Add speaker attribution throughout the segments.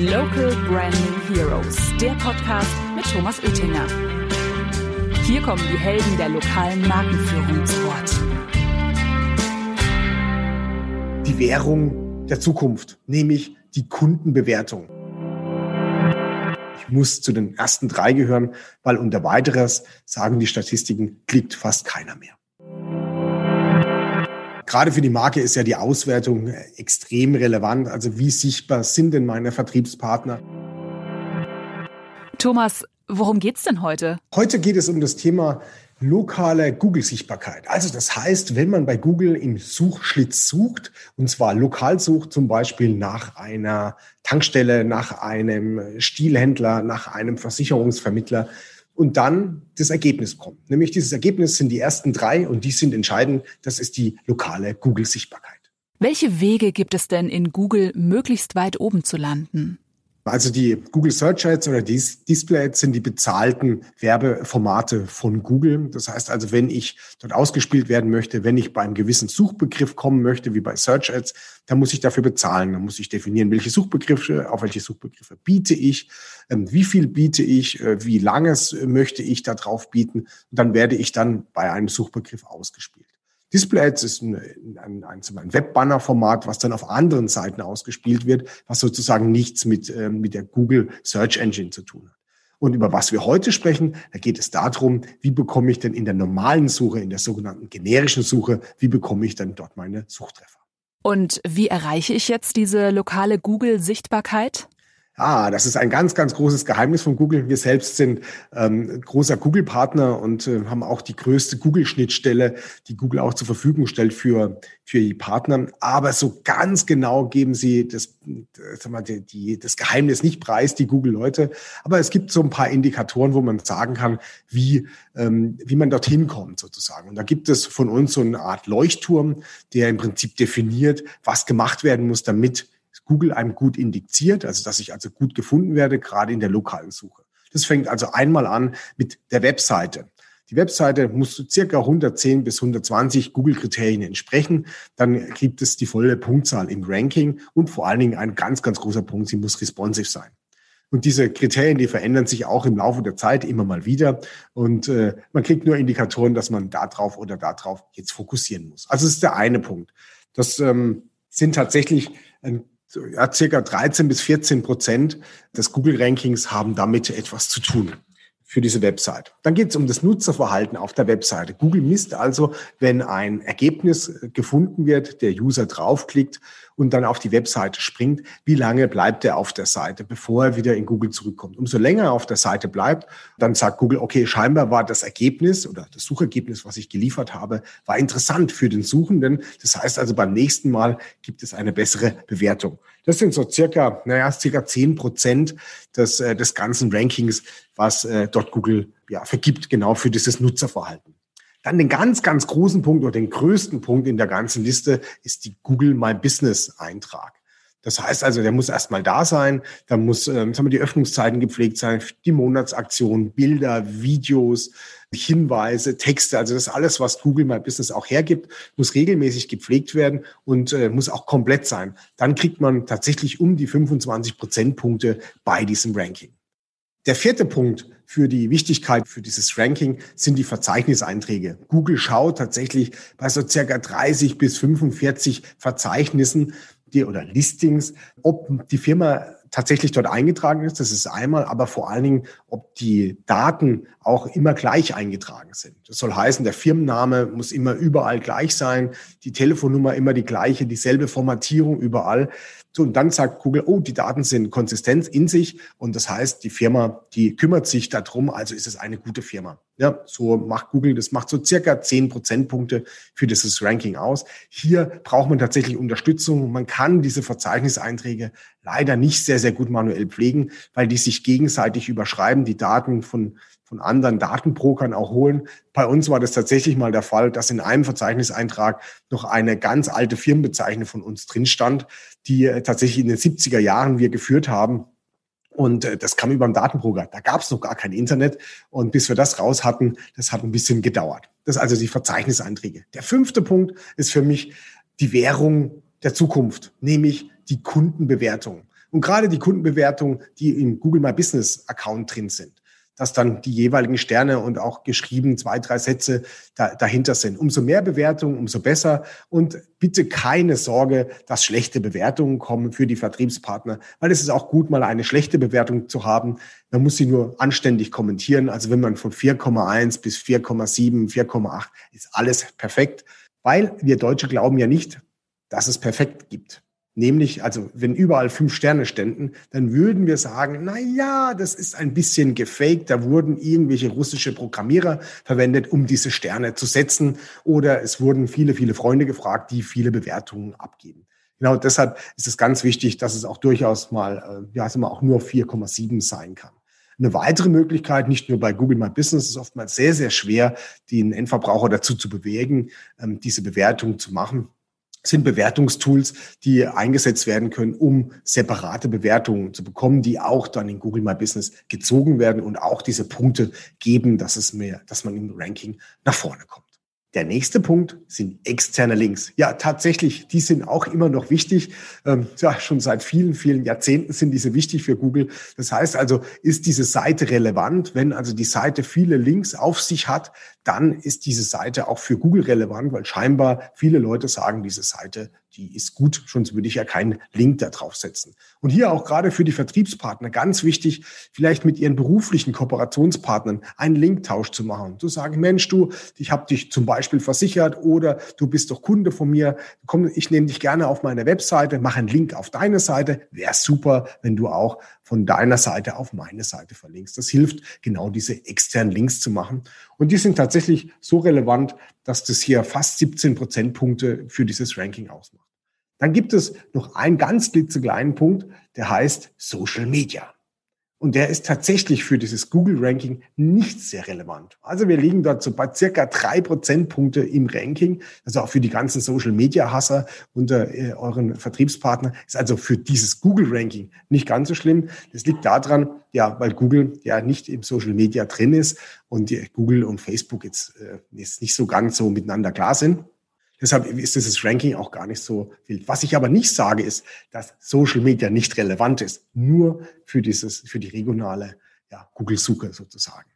Speaker 1: Local Branding Heroes, der Podcast mit Thomas Oettinger. Hier kommen die Helden der lokalen Markenführung zu Wort.
Speaker 2: Die Währung der Zukunft, nämlich die Kundenbewertung. Ich muss zu den ersten drei gehören, weil unter weiteres, sagen die Statistiken, klickt fast keiner mehr. Gerade für die Marke ist ja die Auswertung extrem relevant. Also wie sichtbar sind denn meine Vertriebspartner?
Speaker 1: Thomas, worum geht's denn heute?
Speaker 2: Heute geht es um das Thema lokale Google-Sichtbarkeit. Also das heißt, wenn man bei Google im Suchschlitz sucht, und zwar lokal sucht, zum Beispiel nach einer Tankstelle, nach einem Stilhändler, nach einem Versicherungsvermittler, und dann das Ergebnis kommt. Nämlich dieses Ergebnis sind die ersten drei und die sind entscheidend. Das ist die lokale Google-Sichtbarkeit.
Speaker 1: Welche Wege gibt es denn in Google, möglichst weit oben zu landen?
Speaker 2: Also die Google Search Ads oder die Display Ads sind die bezahlten Werbeformate von Google. Das heißt also, wenn ich dort ausgespielt werden möchte, wenn ich beim gewissen Suchbegriff kommen möchte, wie bei Search Ads, dann muss ich dafür bezahlen. Dann muss ich definieren, welche Suchbegriffe, auf welche Suchbegriffe biete ich, ähm, wie viel biete ich, äh, wie langes möchte ich da drauf bieten. Und dann werde ich dann bei einem Suchbegriff ausgespielt. Display Ads ist ein, ein, ein, ein Webbanner-Format, was dann auf anderen Seiten ausgespielt wird, was sozusagen nichts mit, äh, mit der Google Search Engine zu tun hat. Und über was wir heute sprechen, da geht es darum, wie bekomme ich denn in der normalen Suche, in der sogenannten generischen Suche, wie bekomme ich dann dort meine Suchtreffer.
Speaker 1: Und wie erreiche ich jetzt diese lokale Google-Sichtbarkeit?
Speaker 2: Ah, das ist ein ganz, ganz großes Geheimnis von Google. Wir selbst sind ähm, großer Google-Partner und äh, haben auch die größte Google-Schnittstelle, die Google auch zur Verfügung stellt für, für die Partner. Aber so ganz genau geben sie das, sag mal, die, die, das Geheimnis nicht preis, die Google-Leute. Aber es gibt so ein paar Indikatoren, wo man sagen kann, wie, ähm, wie man dorthin kommt sozusagen. Und da gibt es von uns so eine Art Leuchtturm, der im Prinzip definiert, was gemacht werden muss, damit Google einem gut indiziert, also dass ich also gut gefunden werde, gerade in der lokalen Suche. Das fängt also einmal an mit der Webseite. Die Webseite muss circa 110 bis 120 Google-Kriterien entsprechen. Dann gibt es die volle Punktzahl im Ranking und vor allen Dingen ein ganz, ganz großer Punkt, sie muss responsive sein. Und diese Kriterien, die verändern sich auch im Laufe der Zeit immer mal wieder. Und äh, man kriegt nur Indikatoren, dass man da drauf oder da drauf jetzt fokussieren muss. Also das ist der eine Punkt. Das ähm, sind tatsächlich ein ja, circa 13 bis 14 Prozent des Google-Rankings haben damit etwas zu tun für diese Website. Dann geht es um das Nutzerverhalten auf der Webseite. Google misst also, wenn ein Ergebnis gefunden wird, der User draufklickt und dann auf die Webseite springt, wie lange bleibt er auf der Seite, bevor er wieder in Google zurückkommt. Umso länger er auf der Seite bleibt, dann sagt Google, okay, scheinbar war das Ergebnis oder das Suchergebnis, was ich geliefert habe, war interessant für den Suchenden. Das heißt also, beim nächsten Mal gibt es eine bessere Bewertung. Das sind so circa, naja, circa zehn Prozent des, äh, des ganzen Rankings, was äh, dort Google ja, vergibt, genau für dieses Nutzerverhalten. Dann den ganz, ganz großen Punkt oder den größten Punkt in der ganzen Liste ist die Google My Business Eintrag. Das heißt also, der muss erstmal da sein, da muss ähm, sagen wir, die Öffnungszeiten gepflegt sein, die Monatsaktionen, Bilder, Videos, Hinweise, Texte, also das alles, was Google My Business auch hergibt, muss regelmäßig gepflegt werden und äh, muss auch komplett sein. Dann kriegt man tatsächlich um die 25 Prozentpunkte bei diesem Ranking. Der vierte Punkt für die Wichtigkeit für dieses Ranking sind die Verzeichniseinträge. Google schaut tatsächlich bei so circa 30 bis 45 Verzeichnissen die, oder Listings, ob die Firma tatsächlich dort eingetragen ist. Das ist einmal, aber vor allen Dingen, ob die Daten auch immer gleich eingetragen sind. Das soll heißen, der Firmenname muss immer überall gleich sein, die Telefonnummer immer die gleiche, dieselbe Formatierung überall. So, und dann sagt Google, oh, die Daten sind konsistent in sich und das heißt, die Firma, die kümmert sich darum, also ist es eine gute Firma. Ja, so macht Google, das macht so circa zehn Prozentpunkte für dieses Ranking aus. Hier braucht man tatsächlich Unterstützung. Man kann diese Verzeichniseinträge leider nicht sehr, sehr gut manuell pflegen, weil die sich gegenseitig überschreiben, die Daten von von anderen Datenbrokern auch holen. Bei uns war das tatsächlich mal der Fall, dass in einem Verzeichniseintrag noch eine ganz alte Firmenbezeichnung von uns drin stand, die äh, tatsächlich in den 70er Jahren wir geführt haben. Und äh, das kam über den Datenbroker. Da gab es noch gar kein Internet. Und bis wir das raus hatten, das hat ein bisschen gedauert. Das also die Verzeichniseinträge. Der fünfte Punkt ist für mich die Währung der Zukunft, nämlich die Kundenbewertung. Und gerade die Kundenbewertung, die im Google My Business Account drin sind dass dann die jeweiligen Sterne und auch geschrieben zwei, drei Sätze da, dahinter sind. Umso mehr Bewertungen, umso besser. Und bitte keine Sorge, dass schlechte Bewertungen kommen für die Vertriebspartner, weil es ist auch gut, mal eine schlechte Bewertung zu haben. Man muss sie nur anständig kommentieren. Also wenn man von 4,1 bis 4,7, 4,8 ist alles perfekt, weil wir Deutsche glauben ja nicht, dass es perfekt gibt. Nämlich, also wenn überall fünf Sterne ständen, dann würden wir sagen, na ja, das ist ein bisschen gefaked. Da wurden irgendwelche russische Programmierer verwendet, um diese Sterne zu setzen. Oder es wurden viele, viele Freunde gefragt, die viele Bewertungen abgeben. Genau deshalb ist es ganz wichtig, dass es auch durchaus mal, äh, ja, also mal auch nur 4,7 sein kann. Eine weitere Möglichkeit, nicht nur bei Google My Business, ist oftmals sehr, sehr schwer, den Endverbraucher dazu zu bewegen, ähm, diese Bewertung zu machen sind Bewertungstools, die eingesetzt werden können, um separate Bewertungen zu bekommen, die auch dann in Google My Business gezogen werden und auch diese Punkte geben, dass es mehr, dass man im Ranking nach vorne kommt. Der nächste Punkt sind externe Links. Ja, tatsächlich, die sind auch immer noch wichtig. Ähm, ja, schon seit vielen, vielen Jahrzehnten sind diese wichtig für Google. Das heißt also, ist diese Seite relevant? Wenn also die Seite viele Links auf sich hat, dann ist diese Seite auch für Google relevant, weil scheinbar viele Leute sagen, diese Seite die ist gut, sonst würde ich ja keinen Link da drauf setzen. Und hier auch gerade für die Vertriebspartner ganz wichtig, vielleicht mit ihren beruflichen Kooperationspartnern einen Linktausch zu machen. Zu sagen, Mensch, du, ich habe dich zum Beispiel versichert oder du bist doch Kunde von mir, komm, ich nehme dich gerne auf meine Webseite, mache einen Link auf deine Seite. Wäre super, wenn du auch von deiner Seite auf meine Seite verlinkst. Das hilft, genau diese externen Links zu machen. Und die sind tatsächlich so relevant, dass das hier fast 17 Prozentpunkte für dieses Ranking ausmacht. Dann gibt es noch einen ganz klitzekleinen Punkt, der heißt Social Media. Und der ist tatsächlich für dieses Google-Ranking nicht sehr relevant. Also wir liegen dort so bei circa drei Prozentpunkte im Ranking. Also auch für die ganzen Social-Media-Hasser unter äh, euren Vertriebspartner ist also für dieses Google-Ranking nicht ganz so schlimm. Das liegt daran, ja, weil Google ja nicht im Social-Media drin ist und Google und Facebook jetzt, äh, jetzt nicht so ganz so miteinander klar sind. Deshalb ist dieses Ranking auch gar nicht so wild. Was ich aber nicht sage, ist, dass Social Media nicht relevant ist, nur für dieses, für die regionale ja, Google-Suche sozusagen.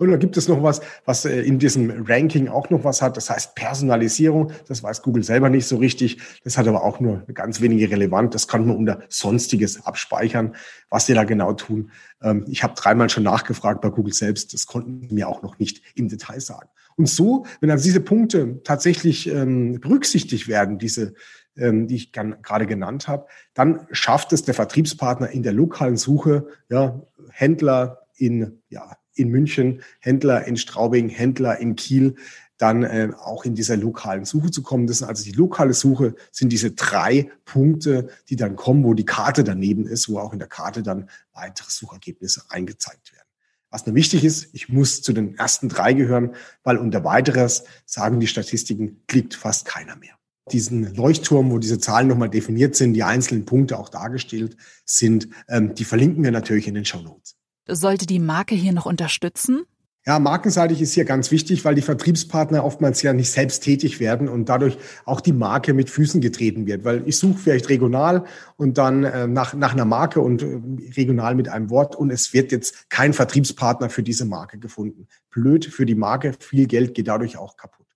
Speaker 2: Und dann gibt es noch was, was äh, in diesem Ranking auch noch was hat. Das heißt Personalisierung. Das weiß Google selber nicht so richtig. Das hat aber auch nur ganz wenige relevant. Das kann man unter Sonstiges abspeichern, was sie da genau tun. Ähm, ich habe dreimal schon nachgefragt bei Google selbst. Das konnten mir auch noch nicht im Detail sagen. Und so, wenn also diese Punkte tatsächlich ähm, berücksichtigt werden, diese ähm, die ich gerade genannt habe, dann schafft es der Vertriebspartner in der lokalen Suche, ja, Händler in ja, in München, Händler in Straubing, Händler in Kiel, dann äh, auch in dieser lokalen Suche zu kommen. Das sind also die lokale Suche, sind diese drei Punkte, die dann kommen, wo die Karte daneben ist, wo auch in der Karte dann weitere Suchergebnisse eingezeigt werden. Was nur wichtig ist, ich muss zu den ersten drei gehören, weil unter weiteres, sagen die Statistiken, klickt fast keiner mehr. Diesen Leuchtturm, wo diese Zahlen nochmal definiert sind, die einzelnen Punkte auch dargestellt sind, ähm, die verlinken wir natürlich in den Show Notes.
Speaker 1: Sollte die Marke hier noch unterstützen?
Speaker 2: Ja, markenseitig ist hier ganz wichtig, weil die Vertriebspartner oftmals ja nicht selbst tätig werden und dadurch auch die Marke mit Füßen getreten wird. Weil ich suche vielleicht regional und dann äh, nach, nach einer Marke und äh, regional mit einem Wort und es wird jetzt kein Vertriebspartner für diese Marke gefunden. Blöd für die Marke, viel Geld geht dadurch auch kaputt.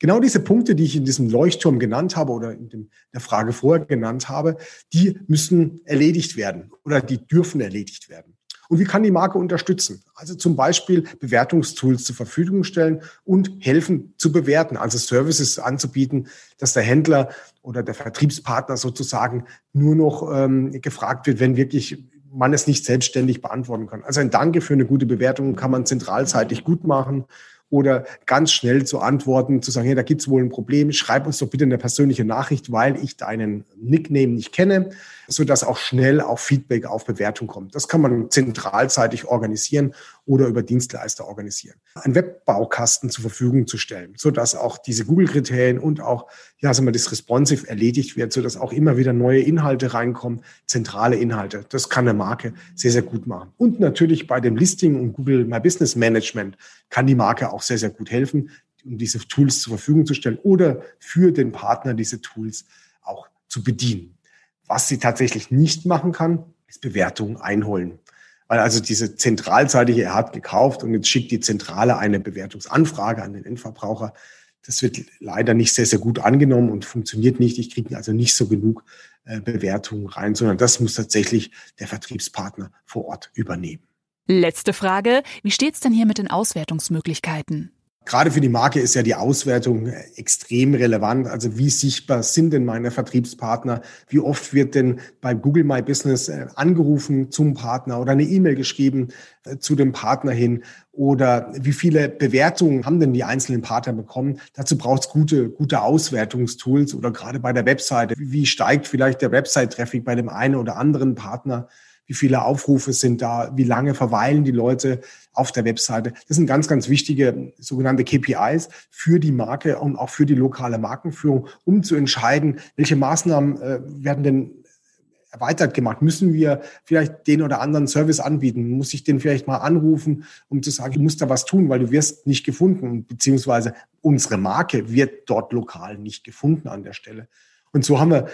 Speaker 2: Genau diese Punkte, die ich in diesem Leuchtturm genannt habe oder in dem, der Frage vorher genannt habe, die müssen erledigt werden oder die dürfen erledigt werden. Und wie kann die Marke unterstützen? Also zum Beispiel Bewertungstools zur Verfügung stellen und helfen zu bewerten, also Services anzubieten, dass der Händler oder der Vertriebspartner sozusagen nur noch ähm, gefragt wird, wenn wirklich man es nicht selbstständig beantworten kann. Also ein Danke für eine gute Bewertung kann man zentralseitig gut machen oder ganz schnell zu antworten, zu sagen, hey, da gibt es wohl ein Problem, schreib uns doch bitte eine persönliche Nachricht, weil ich deinen Nickname nicht kenne, sodass auch schnell auch Feedback auf Bewertung kommt. Das kann man zentralseitig organisieren oder über Dienstleister organisieren. Ein Webbaukasten zur Verfügung zu stellen, sodass auch diese Google-Kriterien und auch, ja, sagen wir, das Responsive erledigt wird, sodass auch immer wieder neue Inhalte reinkommen, zentrale Inhalte. Das kann eine Marke sehr, sehr gut machen. Und natürlich bei dem Listing und Google My Business Management kann die Marke auch sehr, sehr gut helfen, um diese Tools zur Verfügung zu stellen oder für den Partner diese Tools auch zu bedienen. Was sie tatsächlich nicht machen kann, ist Bewertungen einholen. Weil also diese Zentralseite hier, er hat gekauft und jetzt schickt die Zentrale eine Bewertungsanfrage an den Endverbraucher. Das wird leider nicht sehr, sehr gut angenommen und funktioniert nicht. Ich kriege also nicht so genug äh, Bewertungen rein, sondern das muss tatsächlich der Vertriebspartner vor Ort übernehmen.
Speaker 1: Letzte Frage. Wie steht's denn hier mit den Auswertungsmöglichkeiten?
Speaker 2: Gerade für die Marke ist ja die Auswertung extrem relevant. Also wie sichtbar sind denn meine Vertriebspartner? Wie oft wird denn bei Google My Business äh, angerufen zum Partner oder eine E-Mail geschrieben äh, zu dem Partner hin? Oder wie viele Bewertungen haben denn die einzelnen Partner bekommen? Dazu braucht es gute, gute Auswertungstools oder gerade bei der Webseite. Wie steigt vielleicht der Website-Traffic bei dem einen oder anderen Partner? Wie viele Aufrufe sind da, wie lange verweilen die Leute auf der Webseite. Das sind ganz, ganz wichtige sogenannte KPIs für die Marke und auch für die lokale Markenführung, um zu entscheiden, welche Maßnahmen äh, werden denn erweitert gemacht? Müssen wir vielleicht den oder anderen Service anbieten? Muss ich den vielleicht mal anrufen, um zu sagen, du musst da was tun, weil du wirst nicht gefunden, beziehungsweise unsere Marke wird dort lokal nicht gefunden an der Stelle. Und so haben wir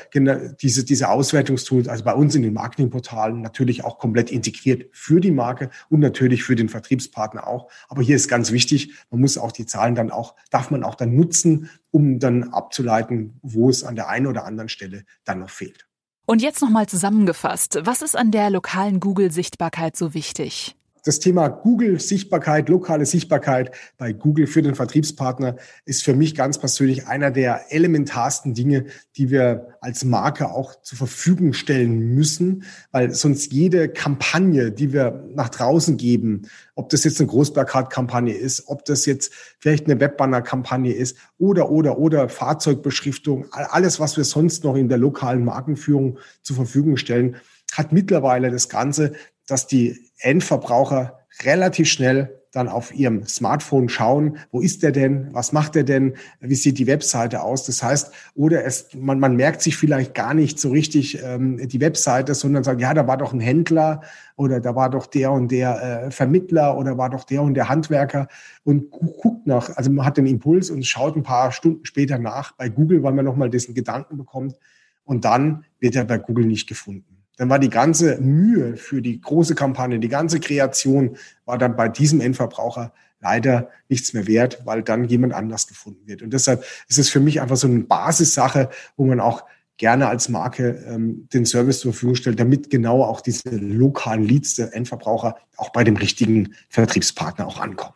Speaker 2: diese, diese Auswertungstools, also bei uns in den Marketingportalen natürlich auch komplett integriert für die Marke und natürlich für den Vertriebspartner auch. Aber hier ist ganz wichtig, man muss auch die Zahlen dann auch, darf man auch dann nutzen, um dann abzuleiten, wo es an der einen oder anderen Stelle dann noch fehlt.
Speaker 1: Und jetzt nochmal zusammengefasst, was ist an der lokalen Google-Sichtbarkeit so wichtig?
Speaker 2: Das Thema Google-Sichtbarkeit, lokale Sichtbarkeit bei Google für den Vertriebspartner ist für mich ganz persönlich einer der elementarsten Dinge, die wir als Marke auch zur Verfügung stellen müssen, weil sonst jede Kampagne, die wir nach draußen geben, ob das jetzt eine Großplakatkampagne ist, ob das jetzt vielleicht eine Webbanner-Kampagne ist oder, oder, oder Fahrzeugbeschriftung, alles, was wir sonst noch in der lokalen Markenführung zur Verfügung stellen, hat mittlerweile das Ganze dass die Endverbraucher relativ schnell dann auf ihrem Smartphone schauen, wo ist der denn, was macht er denn, wie sieht die Webseite aus. Das heißt, oder es, man, man merkt sich vielleicht gar nicht so richtig ähm, die Webseite, sondern sagt, ja, da war doch ein Händler oder da war doch der und der äh, Vermittler oder war doch der und der Handwerker und guckt nach, also man hat den Impuls und schaut ein paar Stunden später nach bei Google, weil man nochmal diesen Gedanken bekommt und dann wird er bei Google nicht gefunden dann war die ganze Mühe für die große Kampagne, die ganze Kreation war dann bei diesem Endverbraucher leider nichts mehr wert, weil dann jemand anders gefunden wird. Und deshalb ist es für mich einfach so eine Basissache, wo man auch gerne als Marke ähm, den Service zur Verfügung stellt, damit genau auch diese lokalen Leads der Endverbraucher auch bei dem richtigen Vertriebspartner auch ankommen.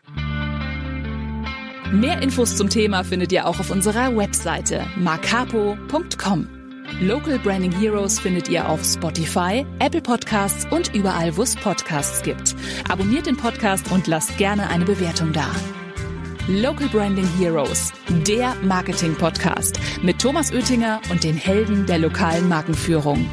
Speaker 1: Mehr Infos zum Thema findet ihr auch auf unserer Webseite marcapo.com. Local Branding Heroes findet ihr auf Spotify, Apple Podcasts und überall, wo es Podcasts gibt. Abonniert den Podcast und lasst gerne eine Bewertung da. Local Branding Heroes, der Marketing-Podcast mit Thomas Oettinger und den Helden der lokalen Markenführung.